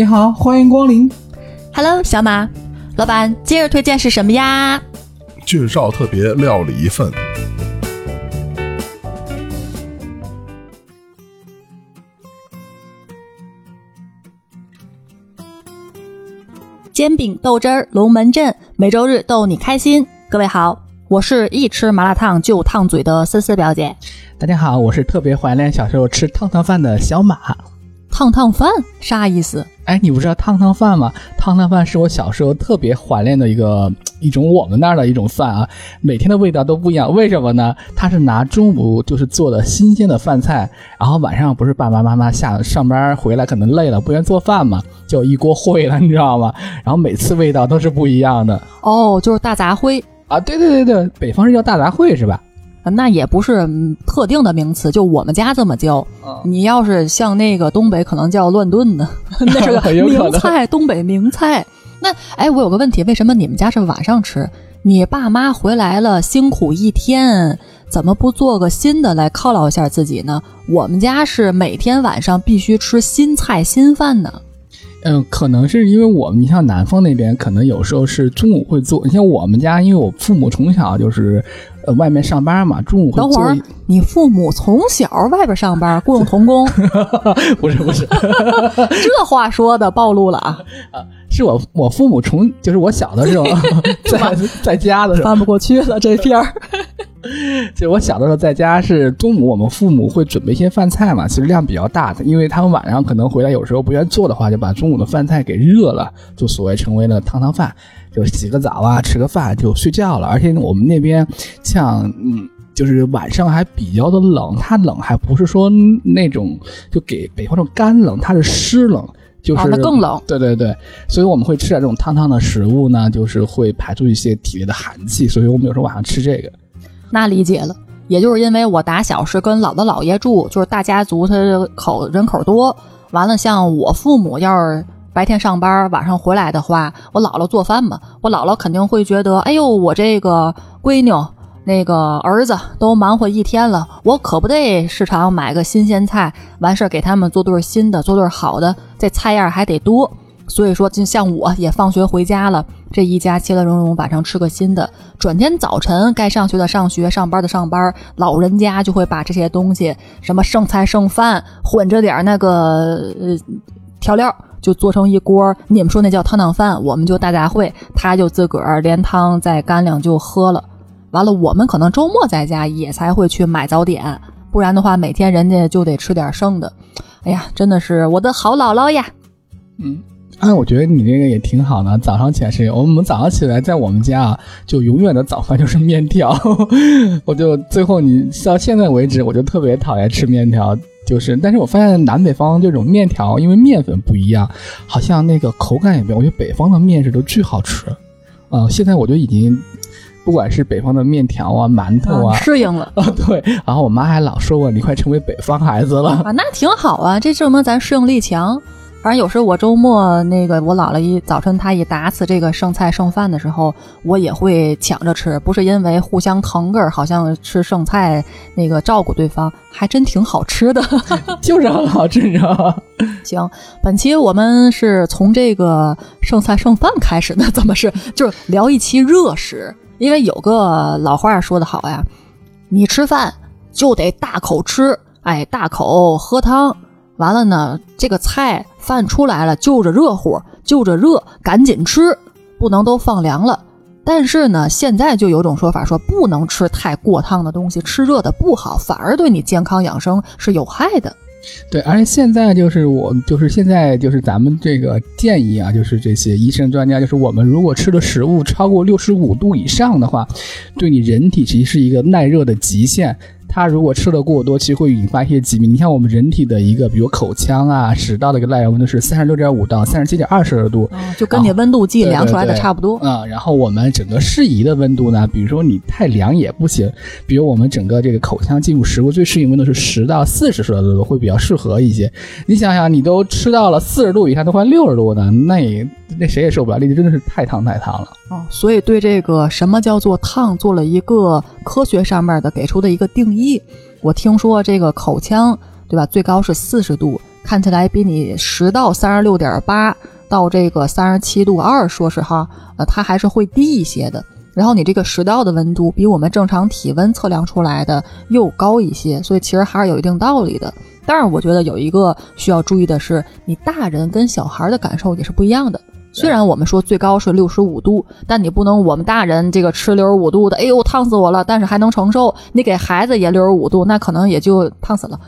你好，欢迎光临。Hello，小马，老板，今日推荐是什么呀？俊少特别料理一份。煎饼豆汁儿龙门阵，每周日逗你开心。各位好，我是一吃麻辣烫就烫嘴的思思表姐。大家好，我是特别怀念小时候吃烫烫饭的小马。烫烫饭啥意思？哎，你不知道烫烫饭吗？烫烫饭是我小时候特别怀念的一个 一种我们那儿的一种饭啊，每天的味道都不一样。为什么呢？它是拿中午就是做的新鲜的饭菜，然后晚上不是爸爸妈妈下上班回来可能累了，不愿意做饭嘛，就一锅烩了，你知道吗？然后每次味道都是不一样的哦，就是大杂烩啊！对对对对，北方是叫大杂烩是吧？那也不是嗯特定的名词，就我们家这么叫。哦你要是像那个东北，可能叫乱炖呢，那是个名菜，东北名菜。那哎，我有个问题，为什么你们家是晚上吃？你爸妈回来了，辛苦一天，怎么不做个新的来犒劳一下自己呢？我们家是每天晚上必须吃新菜新饭呢。嗯，可能是因为我们，你像南方那边，可能有时候是中午会做。你像我们家，因为我父母从小就是，呃，外面上班嘛，中午会等会儿一。，你父母从小外边上班，雇佣童工，不 是不是，这话说的暴露了啊！是我我父母从就是我小的时候在在家的时候，翻不过去了这片儿。就我小的时候在家是中午，我们父母会准备一些饭菜嘛，其实量比较大的，因为他们晚上可能回来有时候不愿意做的话，就把中午的饭菜给热了，就所谓成为了汤汤饭，就洗个澡啊，吃个饭就睡觉了。而且我们那边像嗯。就是晚上还比较的冷，它冷还不是说那种就给北方这种干冷，它是湿冷，就是、更冷对对对，所以我们会吃点这种烫烫的食物呢，就是会排出一些体内的寒气，所以我们有时候晚上吃这个。那理解了，也就是因为我打小是跟姥姥姥爷住，就是大家族，他口人口多。完了，像我父母要是白天上班，晚上回来的话，我姥姥做饭嘛，我姥姥肯定会觉得，哎呦，我这个闺女。那个儿子都忙活一天了，我可不得市场买个新鲜菜，完事儿给他们做顿新的，做顿好的，这菜样还得多。所以说，就像我也放学回家了，这一家其乐融融，晚上吃个新的。转天早晨该上学的上学，上班的上班，老人家就会把这些东西，什么剩菜剩饭，混着点那个呃调料，就做成一锅。你们说那叫汤汤饭，我们就大杂烩，他就自个儿连汤再干粮就喝了。完了，我们可能周末在家也才会去买早点，不然的话，每天人家就得吃点剩的。哎呀，真的是我的好姥姥呀！嗯，哎，我觉得你这个也挺好的。早上起来是，我们早上起来在我们家啊，就永远的早饭就是面条。我就最后你到现在为止，我就特别讨厌吃面条。就是，但是我发现南北方这种面条，因为面粉不一样，好像那个口感也不一样。我觉得北方的面食都巨好吃。啊、现在我就已经。不管是北方的面条啊、馒头啊，适应了啊，对。然后我妈还老说我，你快成为北方孩子了。啊，那挺好啊，这证明咱适应力强。反正有时候我周末那个我姥姥一早晨她一打死这个剩菜剩饭的时候，我也会抢着吃，不是因为互相疼个儿，好像吃剩菜那个照顾对方，还真挺好吃的。就是很好吃，你知道吗？行，本期我们是从这个剩菜剩饭开始的，怎么是就是聊一期热食？因为有个老话说得好呀，你吃饭就得大口吃，哎，大口喝汤。完了呢，这个菜饭出来了，就着热乎，就着热，赶紧吃，不能都放凉了。但是呢，现在就有种说法说，不能吃太过烫的东西，吃热的不好，反而对你健康养生是有害的。对，而且现在就是我，就是现在就是咱们这个建议啊，就是这些医生专家，就是我们如果吃的食物超过六十五度以上的话，对你人体其实是一个耐热的极限。它如果吃的过多，其实会引发一些疾病。你像我们人体的一个，比如口腔啊、食道的一个耐热温度是三十六点五到三十七点二摄氏度，嗯，就跟你温度计量出来的差不多。啊、然后我们整个适宜的温度呢，比如说你太凉也不行，比如我们整个这个口腔进入食物最适应温度是十到四十摄氏度，会比较适合一些。你想想，你都吃到了四十度以上，都快六十度呢，那也那谁也受不了，那真的是太烫太烫了。哦，所以对这个什么叫做烫做了一个科学上面的给出的一个定义。一我听说这个口腔对吧，最高是四十度，看起来比你十到三十六点八到这个三十七度二，说实话，呃，它还是会低一些的。然后你这个食道的温度比我们正常体温测量出来的又高一些，所以其实还是有一定道理的。但是我觉得有一个需要注意的是，你大人跟小孩的感受也是不一样的。虽然我们说最高是六十五度，但你不能我们大人这个吃六十五度的，哎呦烫死我了，但是还能承受。你给孩子也六十五度，那可能也就烫死了。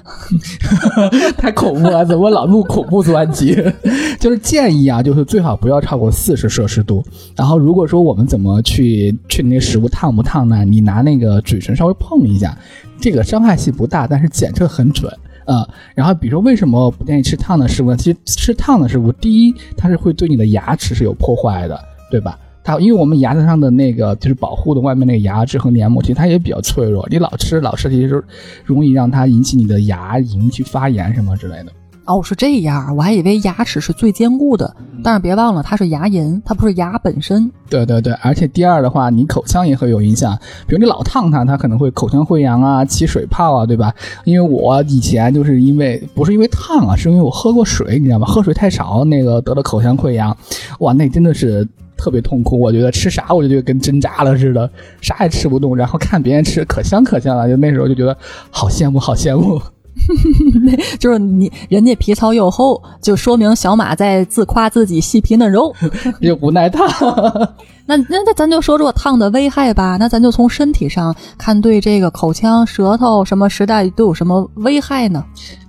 太恐怖了，怎么老录恐怖专辑？就是建议啊，就是最好不要超过四十摄氏度。然后如果说我们怎么去确定那个食物烫不烫呢？你拿那个嘴唇稍微碰一下，这个伤害性不大，但是检测很准。呃，然后比如说为什么不建议吃烫的食物呢？其实吃烫的食物，第一，它是会对你的牙齿是有破坏的，对吧？它因为我们牙齿上的那个就是保护的外面那个牙质和黏膜，其实它也比较脆弱，你老吃老吃，其实容易让它引起你的牙龈去发炎什么之类的。哦，是这样，我还以为牙齿是最坚固的，但是别忘了它是牙龈，它不是牙本身。对对对，而且第二的话，你口腔也会有影响，比如你老烫它，它可能会口腔溃疡啊，起水泡啊，对吧？因为我以前就是因为不是因为烫啊，是因为我喝过水，你知道吗？喝水太少，那个得了口腔溃疡，哇，那真的是特别痛苦。我觉得吃啥我就觉得跟针扎了似的，啥也吃不动，然后看别人吃可香可香了，就那时候就觉得好羡慕，好羡慕。那就是你，人家皮糙肉厚，就说明小马在自夸自己细皮嫩肉，又不耐烫。那那那咱就说说烫的危害吧。那咱就从身体上看，对这个口腔、舌头什么时代都有什么危害呢？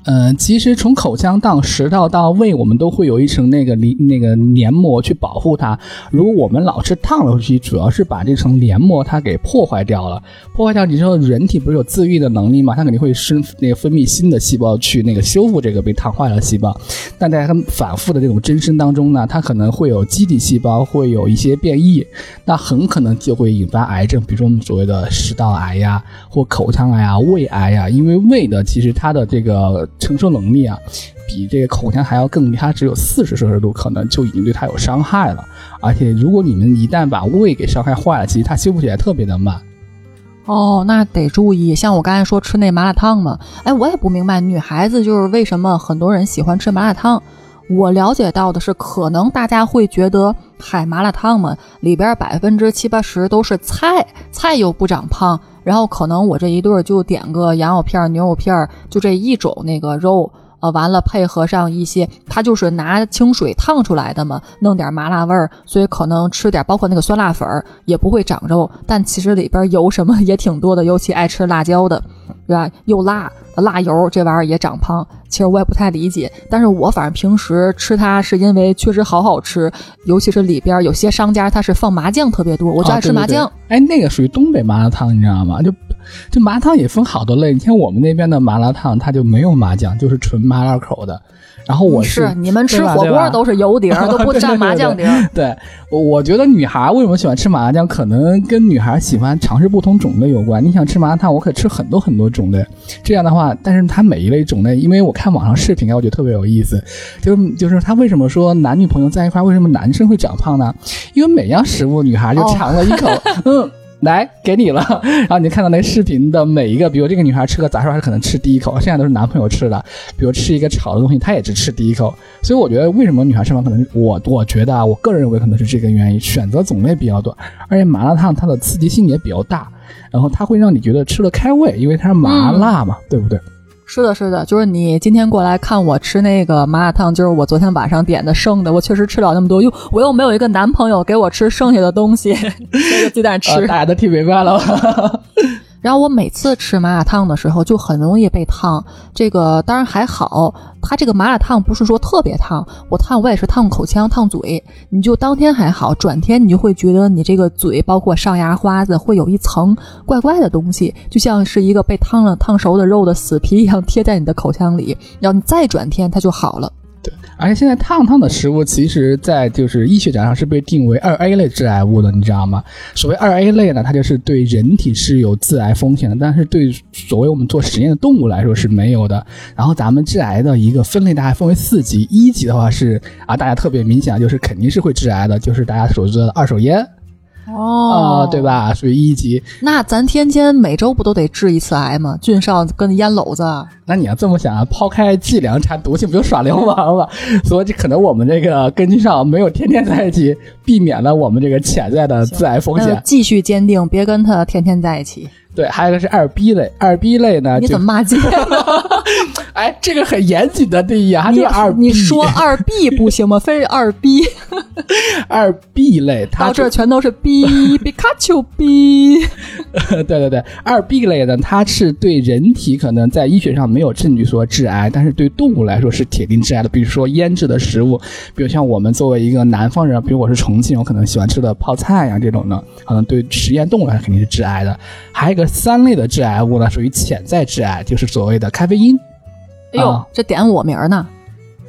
嗯，其实从口腔到食道到胃，我们都会有一层那个黏那个黏膜去保护它。如果我们老吃烫的东西，主要是把这层黏膜它给破坏掉了。破坏掉，你知道人体不是有自愈的能力吗？它肯定会生那个分泌新的细胞去那个修复这个被烫坏的细胞。但在它反复的这种增生当中呢，它可能会有基底细胞会有一些变异，那很可能就会引发癌症，比如说我们所谓的食道癌呀，或口腔癌啊、胃癌呀。因为胃的其实它的这个承受能力啊，比这个口腔还要更，它只有四十摄氏度，可能就已经对它有伤害了。而且如果你们一旦把胃给伤害坏了，其实它修复起来特别的慢。哦，那得注意。像我刚才说吃那麻辣烫嘛，哎，我也不明白女孩子就是为什么很多人喜欢吃麻辣烫。我了解到的是，可能大家会觉得，海麻辣烫嘛，里边百分之七八十都是菜，菜又不长胖。然后可能我这一顿就点个羊肉片、牛肉片，就这一种那个肉，呃，完了配合上一些，它就是拿清水烫出来的嘛，弄点麻辣味儿，所以可能吃点，包括那个酸辣粉儿也不会长肉，但其实里边油什么 也挺多的，尤其爱吃辣椒的，对吧？又辣，辣油这玩意儿也长胖。其实我也不太理解，但是我反正平时吃它是因为确实好好吃，尤其是里边有些商家它是放麻酱特别多，我就爱吃麻酱。哎，那个属于东北麻辣烫，你知道吗？就就麻辣烫也分好多类，你像我们那边的麻辣烫，它就没有麻酱，就是纯麻辣口的。然后我是你们吃火锅都是油碟，都不蘸 麻酱碟。对，我我觉得女孩为什么喜欢吃麻辣酱，可能跟女孩喜欢尝试不同种类有关。你想吃麻辣烫，我可以吃很多很多种类。这样的话，但是它每一类种类，因为我看网上视频啊，我觉得特别有意思。就就是他为什么说男女朋友在一块，为什么男生会长胖呢？因为每样食物女孩就尝了一口，嗯。来给你了，然后你看到那个视频的每一个，比如这个女孩吃个杂烧，她可能吃第一口，剩下都是男朋友吃的。比如吃一个炒的东西，她也只吃第一口。所以我觉得，为什么女孩吃饭可能我我觉得啊，我个人认为可能是这个原因，选择种类比较多，而且麻辣烫它的刺激性也比较大，然后它会让你觉得吃了开胃，因为它是麻辣嘛，对不对？是的，是的，就是你今天过来看我吃那个麻辣烫，就是我昨天晚上点的剩的，我确实吃不了那么多，又我又没有一个男朋友给我吃剩下的东西，这个鸡蛋吃，大家都听明白了。然后我每次吃麻辣烫的时候就很容易被烫，这个当然还好，它这个麻辣烫不是说特别烫，我烫我也是烫口腔、烫嘴，你就当天还好，转天你就会觉得你这个嘴包括上牙花子会有一层怪怪的东西，就像是一个被烫了烫熟的肉的死皮一样贴在你的口腔里，然后你再转天它就好了。对，而且现在烫烫的食物，其实，在就是医学讲上是被定为二 A 类致癌物的，你知道吗？所谓二 A 类呢，它就是对人体是有致癌风险的，但是对所谓我们做实验的动物来说是没有的。然后咱们致癌的一个分类大概分为四级，一级的话是啊，大家特别明显就是肯定是会致癌的，就是大家所知的二手烟。哦啊、对？吧？属于一级。那咱天天每周不都得治一次癌吗？俊少跟烟篓子，那你要这么想啊，抛开剂量谈毒性，不就耍流氓了？所以这可能我们这个跟俊少没有天天在一起，避免了我们这个潜在的致癌风险。继续坚定，别跟他天天在一起。对，还有一个是二 B 类，二 B 类呢，你怎么骂街呢？哎，这个很严谨的定义啊，它你就是二。你说二 B 不行吗？非是二 B，二 B 类，它到这全都是 B，皮卡丘 B。对对对，二 B 类呢，它是对人体可能在医学上没有证据说致癌，但是对动物来说是铁定致癌的。比如说腌制的食物，比如像我们作为一个南方人，比如我是重庆，我可能喜欢吃的泡菜呀、这种呢，可能对实验动物来说肯定是致癌的。还有一个三类的致癌物呢，属于潜在致癌，就是所谓的咖啡因。哎呦，啊这点我名儿呢。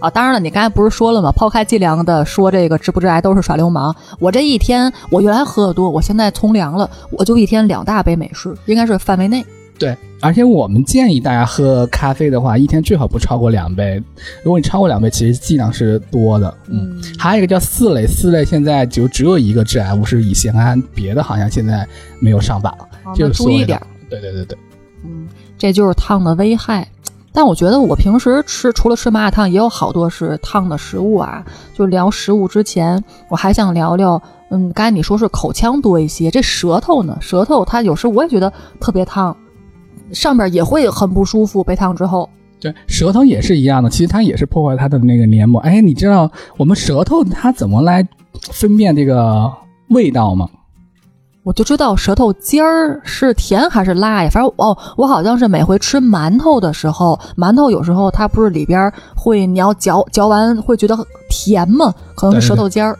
啊，当然了，你刚才不是说了吗？抛开剂量的说这个致不致癌都是耍流氓。我这一天，我原来喝的多，我现在从良了，我就一天两大杯美式，应该是范围内。对，而且我们建议大家喝咖啡的话，一天最好不超过两杯。如果你超过两杯，其实剂量是多的。嗯，还有一个叫四类，四类现在就只有一个致癌物是乙酰胺，别的好像现在没有上榜。就注意点儿。对对对对，嗯，这就是烫的危害。但我觉得我平时吃除了吃麻辣烫，也有好多是烫的食物啊。就聊食物之前，我还想聊聊，嗯，刚才你说是口腔多一些，这舌头呢？舌头它有时我也觉得特别烫，上边也会很不舒服，被烫之后。对，舌头也是一样的，其实它也是破坏它的那个黏膜。哎，你知道我们舌头它怎么来分辨这个味道吗？我就知道舌头尖儿是甜还是辣呀？反正哦，我好像是每回吃馒头的时候，馒头有时候它不是里边会，你要嚼嚼完会觉得甜吗？可能是舌头尖儿。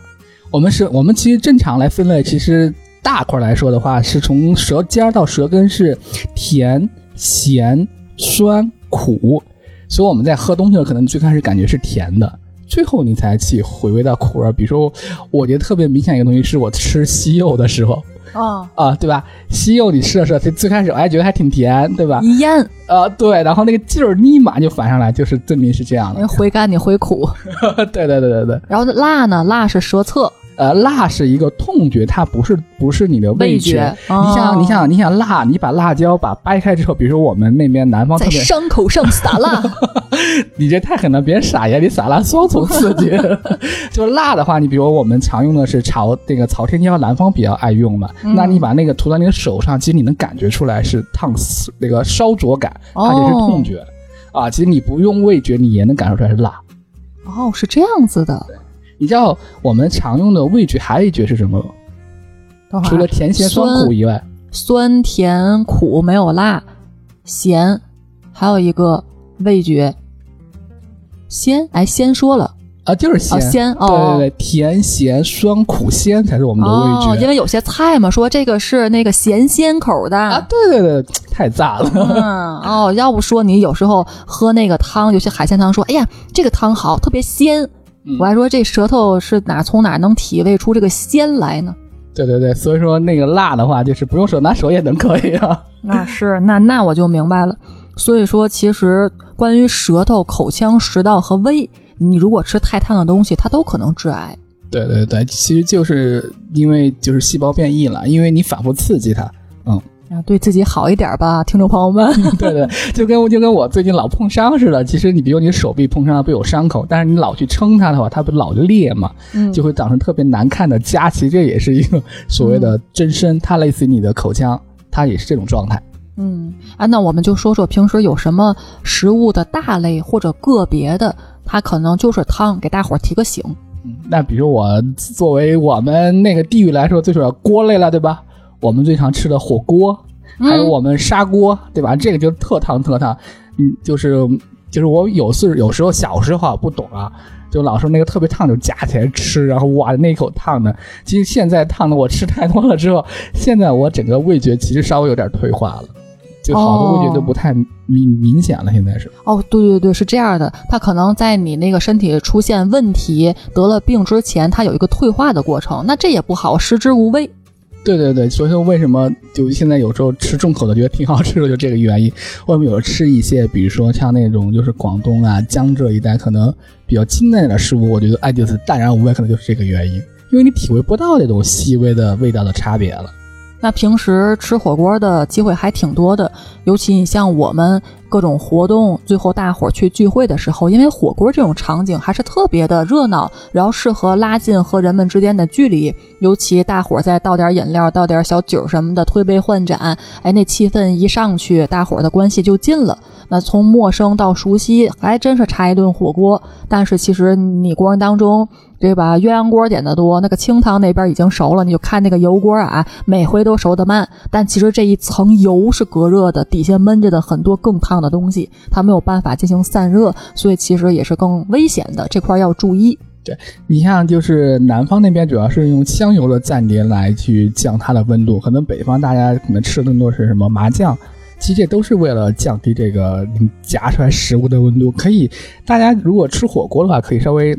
我们是，我们其实正常来分类，其实大块来说的话，是从舌尖儿到舌根是甜、咸、酸、苦，所以我们在喝东西的时候，可能最开始感觉是甜的，最后你才去回味到苦味儿。比如说，我觉得特别明显一个东西是我吃西柚的时候啊，啊，对吧？西柚你吃的时候，最最开始我还觉得还挺甜，对吧？一咽，啊，对，然后那个劲儿立马就反上来，就是证明是这样的你。回甘你回苦，对对对对对，然后辣呢？辣是舌侧呃，辣是一个痛觉，它不是不是你的味觉。觉。你想，哦你想，你想辣，你把辣椒把掰开之后，比如说我们那边南方特在别，伤口上撒辣，你这太狠了，别人傻呀，你撒辣双重刺激。就辣的话，你比如我们常用的是朝这个朝天椒，南方比较爱用嘛。嗯那你把那个涂到你的手上，其实你能感觉出来是烫死那个烧灼感，它就是痛觉。啊，其实你不用味觉，你也能感受出来是辣。哦，是这样子的。你知道我们常用的味觉还有一觉是什么除了甜、咸、酸、苦以外，酸甜苦没有辣，咸，还有一个味觉，鲜。哎，鲜说了，啊，就是鲜。哦，鲜对哦。对对，甜、咸、酸、苦、鲜才是我们的味哦，觉。因为有些菜嘛，说这个是那个咸鲜口的。啊，对对对，太炸了。嗯，哦，要不说你有时候喝那个汤，有些海鲜汤，说，哎呀，这个汤好，特别鲜。嗯我还说这舌头是哪从哪能体味出这个鲜来呢？对对对，所以说那个辣的话，就是不用手拿手也能可以啊。那 是，那那我就明白了。所以说，其实关于舌头、口腔、食道和胃，你如果吃太烫的东西，它都可能致癌。对对对，其实就是因为就是细胞变异了，因为你反复刺激它。嗯，啊，对自己好一点吧，听众朋友们。对对，就跟就跟我最近老碰伤似的。其实你比如你手臂碰伤了不有伤口，但是你老去撑它的话，它不老就裂嘛，嗯就会长成特别难看的痂。其实这也是一个所谓的增生，它类似于你的口腔，它也是这种状态。嗯，啊，那我们就说说平时有什么食物的大类或者个别的，它可能就是汤，给大伙儿提个醒。嗯那比如我作为我们那个地域来说，最主要锅类了，对吧？我们最常吃的火锅，还有我们砂锅，对吧？这个就特烫特烫。嗯，就是就是我有次有时候小时候啊不懂啊，就老说那个特别烫就夹起来吃，然后哇那一口烫的。其实现在烫的我吃太多了之后，现在我整个味觉其实稍微有点退化了，就好多味觉都不太明明显了。现在是。哦，对对对，是这样的，它可能在你那个身体出现问题、得了病之前，它有一个退化的过程，那这也不好，食之无味。对对对，所以说为什么就现在有时候吃重口的觉得挺好吃的，就这个原因。外面有时候吃一些，比如说像那种就是广东啊、江浙一带可能比较清淡点的食物，我觉得爱迪斯淡然无味，可能就是这个原因。因为你体会不到那种细微的味道的差别了。那平时吃火锅的机会还挺多的，尤其你像我们各种活动，最后大伙儿去聚会的时候，因为火锅这种场景还是特别的热闹，然后适合拉近和人们之间的距离。尤其大伙儿再倒点饮料、倒点小酒什么的，推杯换盏，哎，那气氛一上去，大伙儿的关系就近了。那从陌生到熟悉，还真是差一顿火锅。但是其实你过程当中。对吧？鸳鸯锅点的多，那个清汤那边已经熟了，你就看那个油锅啊，每回都熟得慢。但其实这一层油是隔热的，底下闷着的很多更烫的东西，它没有办法进行散热，所以其实也是更危险的。这块要注意。对你像就是南方那边主要是用香油的暂碟来去降它的温度，可能北方大家可能吃的更多是什么麻酱，其实这都是为了降低这个夹出来食物的温度。可以，大家如果吃火锅的话，可以稍微。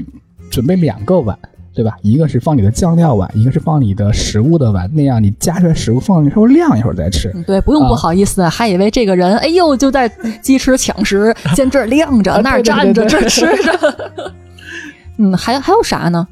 准备两个碗，对吧？一个是放你的酱料碗，一个是放你的食物的碗。那样你夹出来食物放进去稍微晾一会儿再吃。对，不用不好意思，还以为这个人，哎呦，就在鸡吃抢食，先这儿晾着，那儿站着，这儿吃着。嗯，还还有啥呢？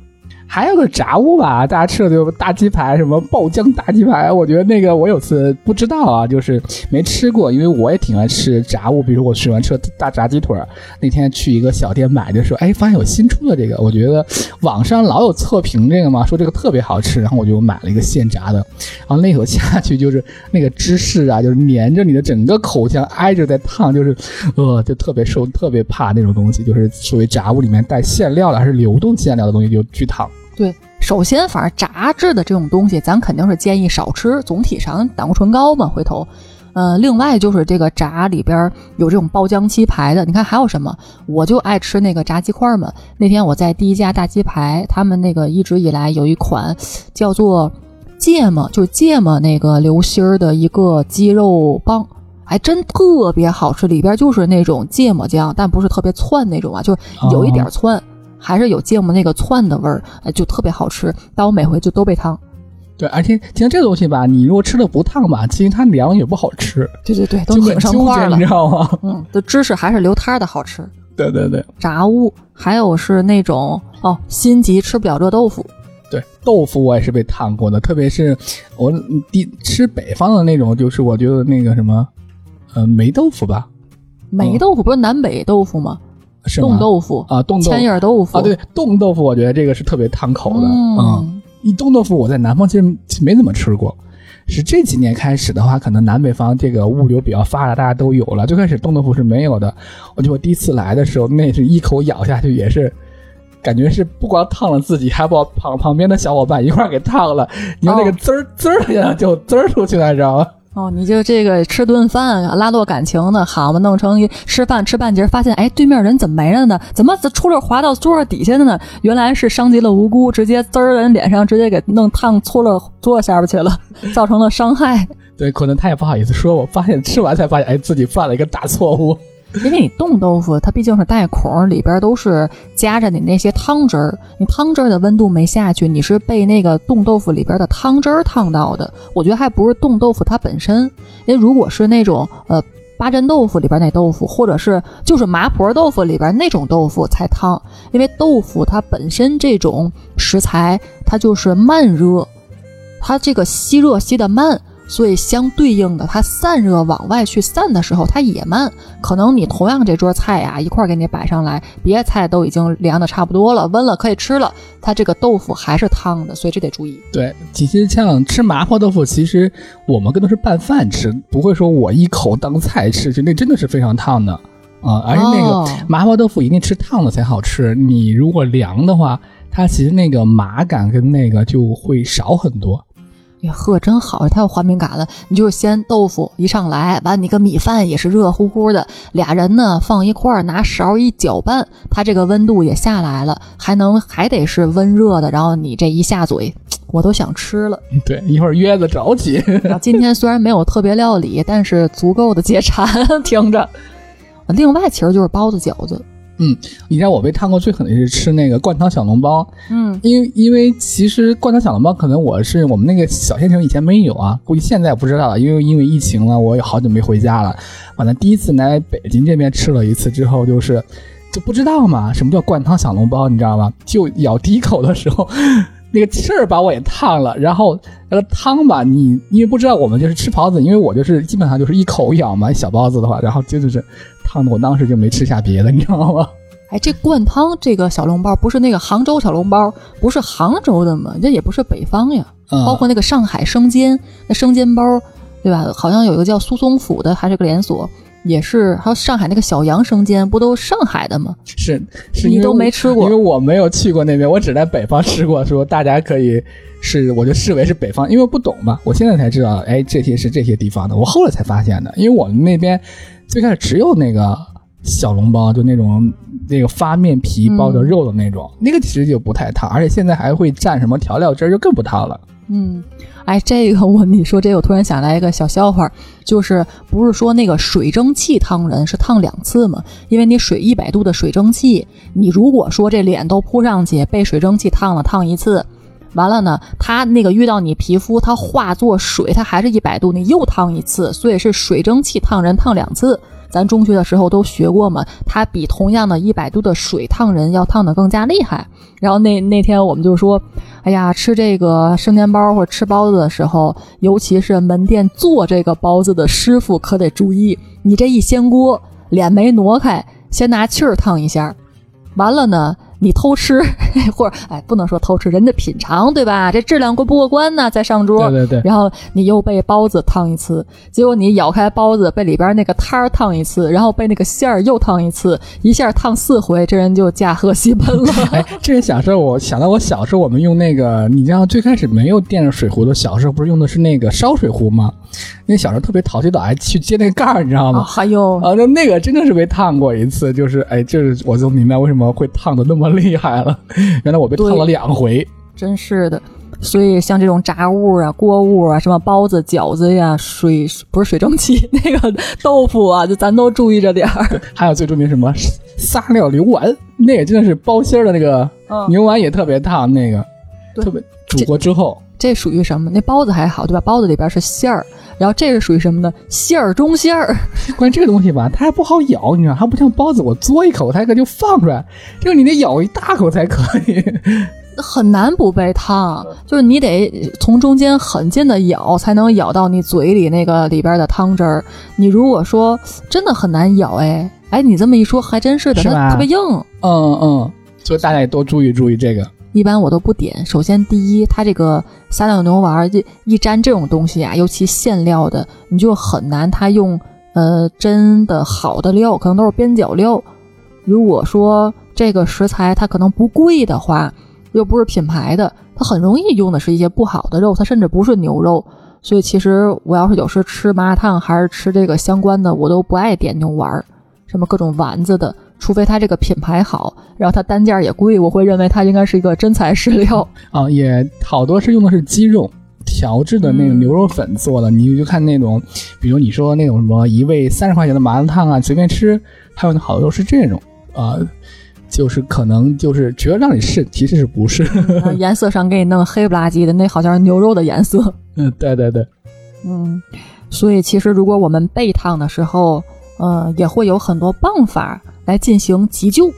还有个炸物吧，大家吃的就大鸡排，什么爆浆大鸡排。我觉得那个我有次不知道啊，就是没吃过，因为我也挺爱吃炸物。比如我喜欢吃大炸鸡腿儿，那天去一个小店买的时候，哎，发现有新出的这个，我觉得网上老有测评这个嘛，说这个特别好吃，然后我就买了一个现炸的。然后那口下去就是那个芝士啊，就是粘着你的整个口腔，挨着在烫，就是呃，就特别受，特别怕那种东西，就是属于炸物里面带馅料的还是流动馅料的东西就巨烫。对，首先，反正炸制的这种东西，咱肯定是建议少吃。总体上胆固醇高嘛，回头。嗯，另外就是这个炸里边有这种爆浆鸡排的，你看还有什么？我就爱吃那个炸鸡块嘛。那天我在第一家大鸡排，他们那个一直以来有一款叫做芥末，就是芥末那个流心儿的一个鸡肉棒，还真特别好吃。里边就是那种芥末酱，但不是特别窜那种啊，就是有一点窜。还是有芥末那个窜的味儿，哎，就特别好吃。但我每回就都被烫。对，而且其实这个东西吧，你如果吃的不烫吧，其实它凉也不好吃。对对对，都拧上块了，你知道吗？嗯，的芝士还是流汤的好吃。对对对，炸物还有是那种哦，心急吃不了热豆腐。对，豆腐我也是被烫过的，特别是我第吃北方的那种，就是我觉得那个什么，呃，霉豆腐吧。霉豆腐不是南北豆腐吗？冻豆腐啊，冻千叶豆腐啊，对，冻豆腐我觉得这个是特别烫口的。嗯，一冻豆腐我在南方其实没怎么吃过，是这几年开始的话，可能南北方这个物流比较发达，大家都有了。最开始冻豆腐是没有的，我就我第一次来的时候，那是一口咬下去也是，感觉是不光烫了自己，还把旁旁边的小伙伴一块给烫了。你看那个滋儿滋儿一下就滋儿出去了，你知道吗？哦，你就这个吃顿饭拉落感情的，好嘛，弄成一吃饭吃半截，发现哎，对面人怎么没了呢？怎么出溜滑到桌子底下的呢？原来是伤及了无辜，直接滋儿人脸上，直接给弄烫搓了桌子下边去了，造成了伤害。对，可能他也不好意思说，我发现吃完才发现，哎，自己犯了一个大错误。因为你冻豆腐，它毕竟是带孔，里边都是夹着你那些汤汁儿，你汤汁儿的温度没下去，你是被那个冻豆腐里边的汤汁儿烫到的。我觉得还不是冻豆腐它本身，因为如果是那种呃八珍豆腐里边那豆腐，或者是就是麻婆豆腐里边那种豆腐才烫，因为豆腐它本身这种食材它就是慢热，它这个吸热吸的慢。所以相对应的，它散热往外去散的时候，它也慢。可能你同样这桌菜呀，一块给你摆上来，别的菜都已经凉的差不多了，温了可以吃了，它这个豆腐还是烫的，所以这得注意。对，其实像吃麻婆豆腐，其实我们更多是拌饭吃，不会说我一口当菜吃，就那真的是非常烫的啊。而且那个麻婆豆腐一定吃烫的才好吃，你如果凉的话，它其实那个麻感跟那个就会少很多。呵，真好，太有画面感了。你就是先豆腐一上来，完你个米饭也是热乎乎的，俩人呢放一块儿，拿勺一搅拌，它这个温度也下来了，还能还得是温热的。然后你这一下嘴，我都想吃了。对，一会儿约着着急。今天虽然没有特别料理，但是足够的解馋，听着。另外，其实就是包子、饺子。嗯，你知道我被烫过最狠的是吃那个灌汤小笼包。嗯，因为因为其实灌汤小笼包可能我是我们那个小县城以前没有啊，估计现在不知道了，因为因为疫情了，我也好久没回家了。完了，第一次来北京这边吃了一次之后，就是就不知道嘛，什么叫灌汤小笼包，你知道吗？就咬第一口的时候，那个气儿把我也烫了，然后那个汤吧，你因为不知道我们就是吃包子，因为我就是基本上就是一口咬嘛，小包子的话，然后就就是烫的我当时就没吃下别的，你知道吗？哎，这灌汤这个小笼包不是那个杭州小笼包，不是杭州的吗？这也不是北方呀。嗯，包括那个上海生煎，那生煎包，对吧？好像有一个叫苏松府的，还是个连锁，也是。还有上海那个小杨生煎，不都上海的吗？是是，你都没吃过，因为我没有去过那边，我只在北方吃过。说大家可以是，我就视为是北方，因为不懂嘛。我现在才知道，哎，这些是这些地方的。我后来才发现的，因为我们那边最开始只有那个。小笼包就那种那个发面皮包着肉的那种，那个其实就不太烫，而且现在还会蘸什么调料汁，就更不烫了。嗯，哎，这个我你说这，我突然想来一个小笑话，就是不是说那个水蒸气烫人是烫两次吗？因为你水一百度的水蒸气，你如果说这脸都扑上去被水蒸气烫了烫一次，完了呢，它那个遇到你皮肤，它化作水，它还是一百度，你又烫一次，所以是水蒸气烫人烫两次。咱中学的时候都学过嘛，它比同样的一百度的水烫人要烫的更加厉害。然后那那天我们就说，哎呀，吃这个生煎包或者吃包子的时候，尤其是门店做这个包子的师傅可得注意，你这一掀锅，脸没挪开，先拿气儿烫一下，完了呢。你偷吃，或者哎，不能说偷吃，人家品尝对吧？这质量过不过关呢？再上桌，对对对。然后你又被包子烫一次，结果你咬开包子，被里边那个汤儿烫一次，然后被那个馅儿又烫一次，一下烫四回，这人就驾鹤西奔了。哎，这个小时候我想到我小时候，我们用那个，你知道最开始没有电热水壶的，小时候不是用的是那个烧水壶吗？那小时候特别淘气的，哎，去揭那个盖儿，你知道吗？还有啊，那那个真的是被烫过一次，就是哎，就是我就明白为什么会烫的那么厉害了。原来我被烫了两回，真是的。所以像这种炸物啊、锅物啊、什么包子、饺子呀、水不是水蒸气 那个豆腐啊，就咱都注意着点儿。还有最著名什么撒料牛丸，那个真的是包心儿的那个牛丸也特别烫，那个特别煮过之后。这属于什么？那包子还好，对吧？包子里边是馅儿，然后这是属于什么呢？馅儿中馅儿。关于这个东西吧，它还不好咬，你知道，它不像包子，我嘬一口，它可就放出来。这个你得咬一大口才可以，很难不被烫。就是你得从中间很近的咬，才能咬到你嘴里那个里边的汤汁儿。你如果说真的很难咬，哎哎，你这么一说还真是的，它特别硬。嗯嗯，所以大家也多注意注意这个。一般我都不点。首先，第一，它这个撒尿牛丸一一沾这种东西啊，尤其馅料的，你就很难。它用呃真的好的料，可能都是边角料。如果说这个食材它可能不贵的话，又不是品牌的，它很容易用的是一些不好的肉，它甚至不是牛肉。所以其实我要是有时吃麻辣烫还是吃这个相关的，我都不爱点牛丸，什么各种丸子的。除非它这个品牌好，然后它单价也贵，我会认为它应该是一个真材实料啊。也好多是用的是鸡肉调制的那个牛肉粉做的，你就看那种，比如你说那种什么一位三十块钱的麻辣烫啊，随便吃，还有好多都是这种啊，就是可能就是觉得让你试，其实是不是？颜色上给你弄黑不拉几的，那好像是牛肉的颜色。嗯，对对对，嗯，所以其实如果我们备烫的时候，呃，也会有很多办法。来进行急救，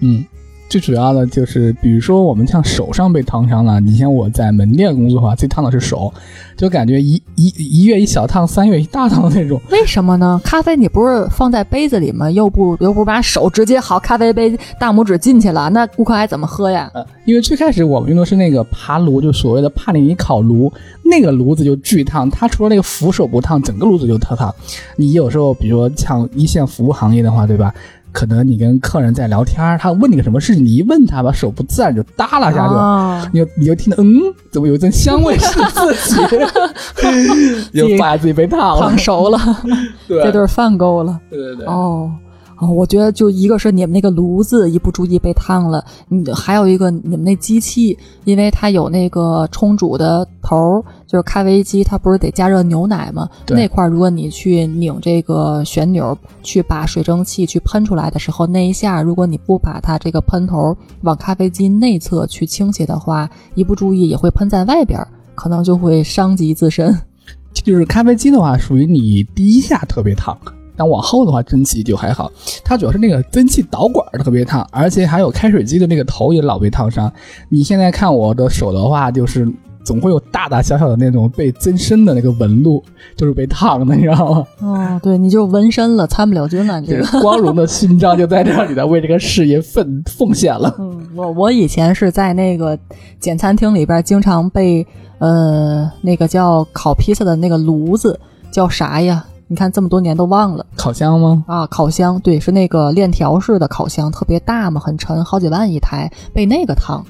嗯，最主要的就是，比如说我们像手上被烫伤了，你像我在门店工作的话，最烫的是手，就感觉一一一月一小烫，三月一大烫的那种。为什么呢？咖啡你不是放在杯子里吗？又不又不把手直接好咖啡杯大拇指进去了，那顾客还怎么喝呀？因为最开始我们用的是那个爬炉，就所谓的帕里尼烤炉，那个炉子就巨烫，它除了那个扶手不烫，整个炉子就特烫。你有时候比如说像一线服务行业的话，对吧？可能你跟客人在聊天，他问你个什么事情，你一问他，吧手不自然就耷拉下去了，你就你就听到，嗯，怎么有一阵香味是自己，就发现自己被烫了，烫熟了，这顿饭够了，对对对，哦。哦，我觉得就一个是你们那个炉子一不注意被烫了，你还有一个你们那机器，因为它有那个冲煮的头，就是咖啡机，它不是得加热牛奶吗？那块如果你去拧这个旋钮，去把水蒸气去喷出来的时候，那一下如果你不把它这个喷头往咖啡机内侧去倾斜的话，一不注意也会喷在外边，可能就会伤及自身。就是咖啡机的话，属于你第一下特别烫。但往后的话，蒸汽就还好。它主要是那个蒸汽导管特别烫，而且还有开水机的那个头也老被烫伤。你现在看我的手的话，就是总会有大大小小的那种被增生的那个纹路，就是被烫的，你知道吗？哦，对，你就纹身了，参不了军了，你这个。光荣的勋章就在这里了，为这个事业奉奉献了。嗯，我我以前是在那个简餐厅里边，经常被呃那个叫烤披萨的那个炉子叫啥呀？你看这么多年都忘了，烤箱吗？啊，烤箱，对，是那个链条式的烤箱，特别大嘛，很沉，好几万一台，被那个烫，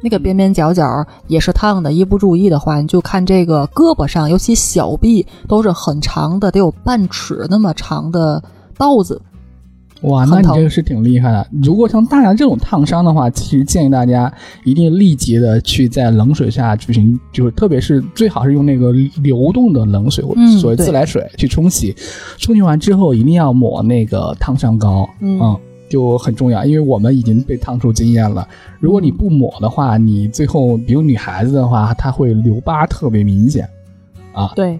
那个边边角角也是烫的，一不注意的话，你就看这个胳膊上，尤其小臂都是很长的，得有半尺那么长的刀子。哇，那你这个是挺厉害的。如果像大家这种烫伤的话，其实建议大家一定立即的去在冷水下进行，就是特别是最好是用那个流动的冷水或所谓自来水去冲洗。冲洗完之后一定要抹那个烫伤膏，嗯，就很重要。因为我们已经被烫出经验了，如果你不抹的话，你最后比如女孩子的话，她会留疤特别明显啊。对，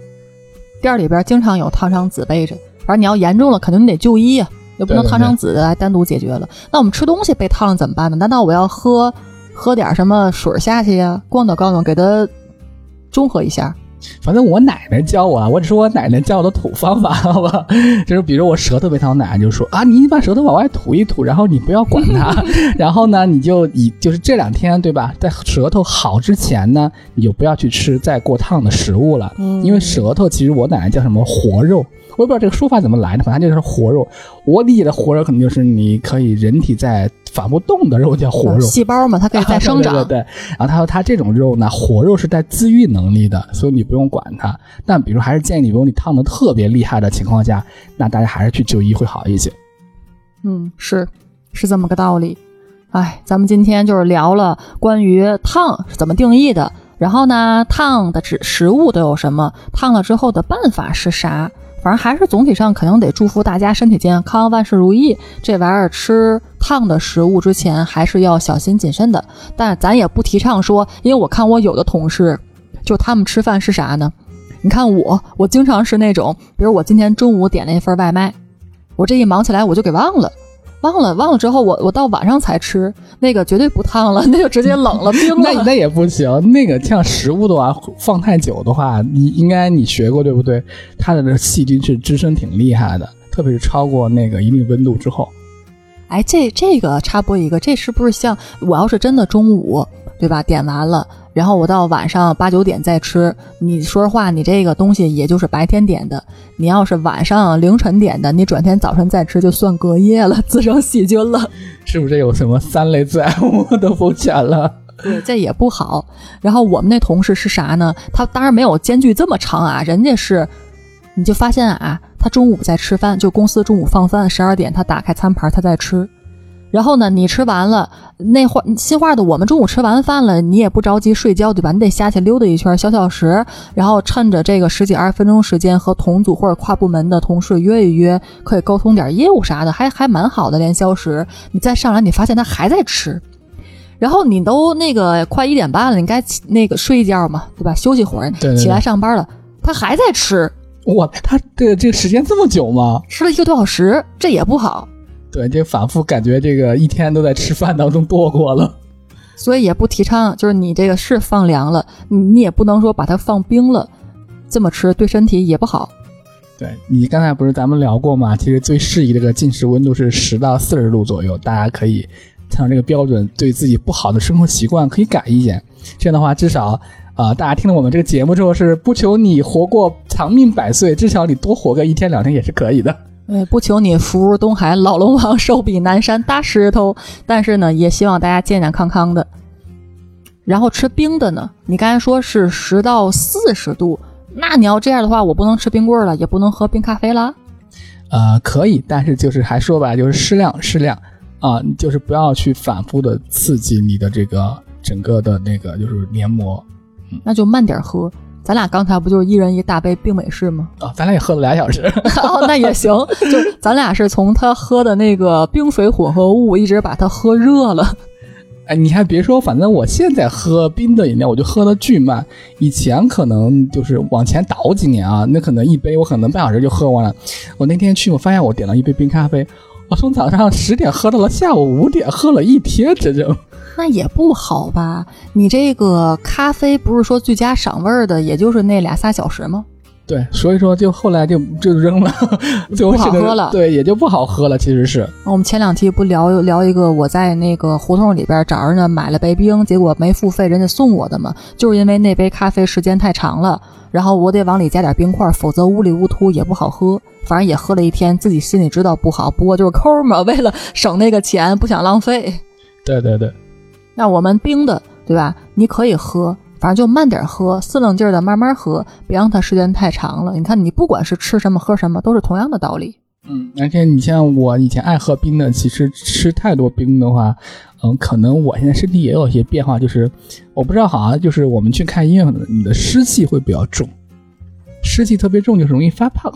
店里边经常有烫伤纸备着，反正你要严重了，肯定得就医呀。也不能烫成紫的来单独解决了。那我们吃东西被烫了怎么办呢？难道我要喝喝点什么水下去呀？咣当咣当，给它中和一下。反正我奶奶教我，啊，我只是我奶奶教我的土方法，好吧？就是比如我舌头被烫，奶奶就说啊，你把舌头往外吐一吐，然后你不要管它，然后呢，你就以就是这两天对吧，在舌头好之前呢，你就不要去吃再过烫的食物了，因为舌头其实我奶奶叫什么活肉。我也不知道这个说法怎么来的，反正就是活肉。我理解的活肉可能就是你可以人体在反不动的肉叫活肉，细胞嘛，它可以再 生长。对对对。然后他说他这种肉呢，活肉是带自愈能力的，所以你不用管它。但比如还是建议你，比如你烫的特别厉害的情况下，那大家还是去就医会好一些。嗯，是是这么个道理。哎，咱们今天就是聊了关于烫是怎么定义的，然后呢，烫的食食物都有什么，烫了之后的办法是啥。反正还是总体上肯定得祝福大家身体健康，万事如意。这玩意儿吃烫的食物之前还是要小心谨慎的。但咱也不提倡说，因为我看我有的同事，就他们吃饭是啥呢？你看我，我经常是那种，比如我今天中午点了一份外卖，我这一忙起来我就给忘了。忘了忘了之后，我我到晚上才吃，那个绝对不烫了，那就直接冷了冰了。那那也不行，那个像食物的话，放太久的话，你应该你学过对不对？它的那细菌是滋生挺厉害的，特别是超过那个一定温度之后。哎，这这个插播一个，这是不是像我要是真的中午对吧？点完了。然后我到晚上八九点再吃，你说实话，你这个东西也就是白天点的。你要是晚上凌晨点的，你转天早晨再吃就算隔夜了，滋生细菌了，是不是有什么三类致癌物的风险了？对，这也不好。然后我们那同事是啥呢？他当然没有间距这么长啊，人家是，你就发现啊，他中午在吃饭，就公司中午放饭，十二点他打开餐盘，他在吃。然后呢，你吃完了那话，心话的，我们中午吃完饭了，你也不着急睡觉，对吧？你得下去溜达一圈，消消食，然后趁着这个十几二十分钟时间，和同组或者跨部门的同事约一约，可以沟通点业务啥的，还还蛮好的。连消食，你再上来，你发现他还在吃，然后你都那个快一点半了，你该那个睡一觉嘛，对吧？休息会儿，起来上班了，他还在吃。哇，他这这个时间这么久吗？吃了一个多小时，这也不好。对，这反复感觉这个一天都在吃饭当中度过了，所以也不提倡。就是你这个是放凉了，你你也不能说把它放冰了，这么吃对身体也不好。对你刚才不是咱们聊过吗？其实最适宜的这个进食温度是十到四十度左右，大家可以按照这个标准，对自己不好的生活习惯可以改一点。这样的话，至少啊，大家听了我们这个节目之后，是不求你活过长命百岁，至少你多活个一天两天也是可以的。呃，不求你福如东海，老龙王寿比南山大石头，但是呢，也希望大家健健康康的。然后吃冰的呢，你刚才说是十到四十度，那你要这样的话，我不能吃冰棍了，也不能喝冰咖啡了。呃，可以，但是就是还说吧，就是适量适量啊，就是不要去反复的刺激你的这个整个的那个就是黏膜。那就慢点喝。咱俩刚才不就是一人一大杯冰美式吗？啊，咱俩也喝了俩小时。哦，那也行。就咱俩是从他喝的那个冰水混合物，一直把它喝热了。哎，你还别说，反正我现在喝冰的饮料，我就喝的巨慢。以前可能就是往前倒几年啊，那可能一杯我可能半小时就喝完了。我那天去，我发现我点了一杯冰咖啡，我从早上十点喝到了下午五点，喝了一天整整。那也不好吧？你这个咖啡不是说最佳赏味儿的，也就是那俩仨小时吗？对，所以说就后来就就扔了，就不好喝了对，也就不好喝了。其实是我们前两期不聊聊一个我在那个胡同里边找人呢买了杯冰，结果没付费，人家送我的嘛，就是因为那杯咖啡时间太长了，然后我得往里加点冰块，否则乌里乌突也不好喝。反正也喝了一天，自己心里知道不好，不过就是抠嘛，为了省那个钱，不想浪费。对对对，那我们冰的，对吧？你可以喝，反正就慢点喝，四棱劲儿的慢慢喝，别让它时间太长了。你看，你不管是吃什么喝什么，都是同样的道理。嗯，而且你像我以前爱喝冰的，其实吃太多冰的话，嗯，可能我现在身体也有一些变化，就是我不知道，好像就是我们去看医院，你的湿气会比较重，湿气特别重就是容易发胖。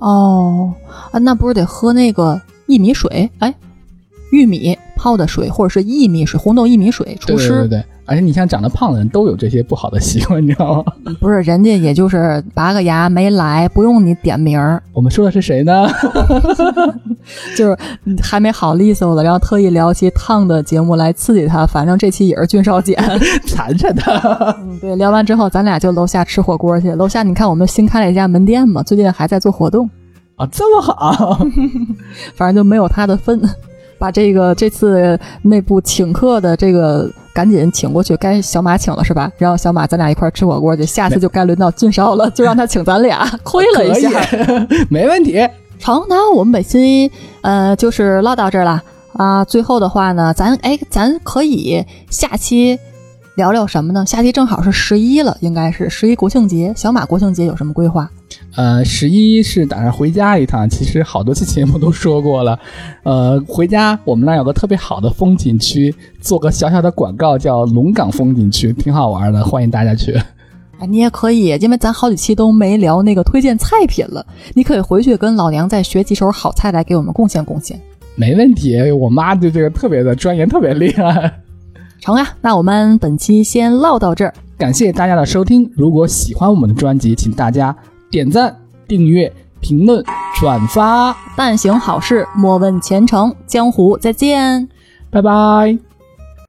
哦，啊，那不是得喝那个薏米水？哎，玉米泡的水，或者是薏米水、红豆薏米水除湿。对对对，而且你像长得胖的人都有这些不好的习惯，你知道吗？不是，人家也就是拔个牙没来，不用你点名儿，我们说的是谁呢？就是还没好利索了，然后特意聊期烫的节目来刺激他。反正这期也是俊少姐。馋着他。嗯，对，聊完之后，咱俩就楼下吃火锅去。楼下你看我们新开了一家门店嘛，最近还在做活动，啊，这么好，反正就没有他的份。把这个这次内部请客的这个赶紧请过去，该小马请了是吧？然后小马咱俩一块儿吃火锅去，下次就该轮到俊少了，就让他请咱俩，亏了一下。没问题。成，那我们本期呃就是唠到这儿了啊。最后的话呢，咱哎，咱可以下期聊聊什么呢？下期正好是十一了，应该是十一国庆节。小马国庆节有什么规划？呃，十一是打算回家一趟，其实好多期节目都说过了。呃，回家我们那儿有个特别好的风景区，做个小小的广告，叫龙岗风景区，挺好玩的，欢迎大家去。哎，你也可以，因为咱好几期都没聊那个推荐菜品了，你可以回去跟老娘再学几手好菜来给我们贡献贡献。没问题，我妈对这个特别的专业，特别厉害。成啊，那我们本期先唠到这儿。感谢大家的收听，如果喜欢我们的专辑，请大家点赞、订阅、评论、转发，但行好事，莫问前程。江湖再见。拜拜。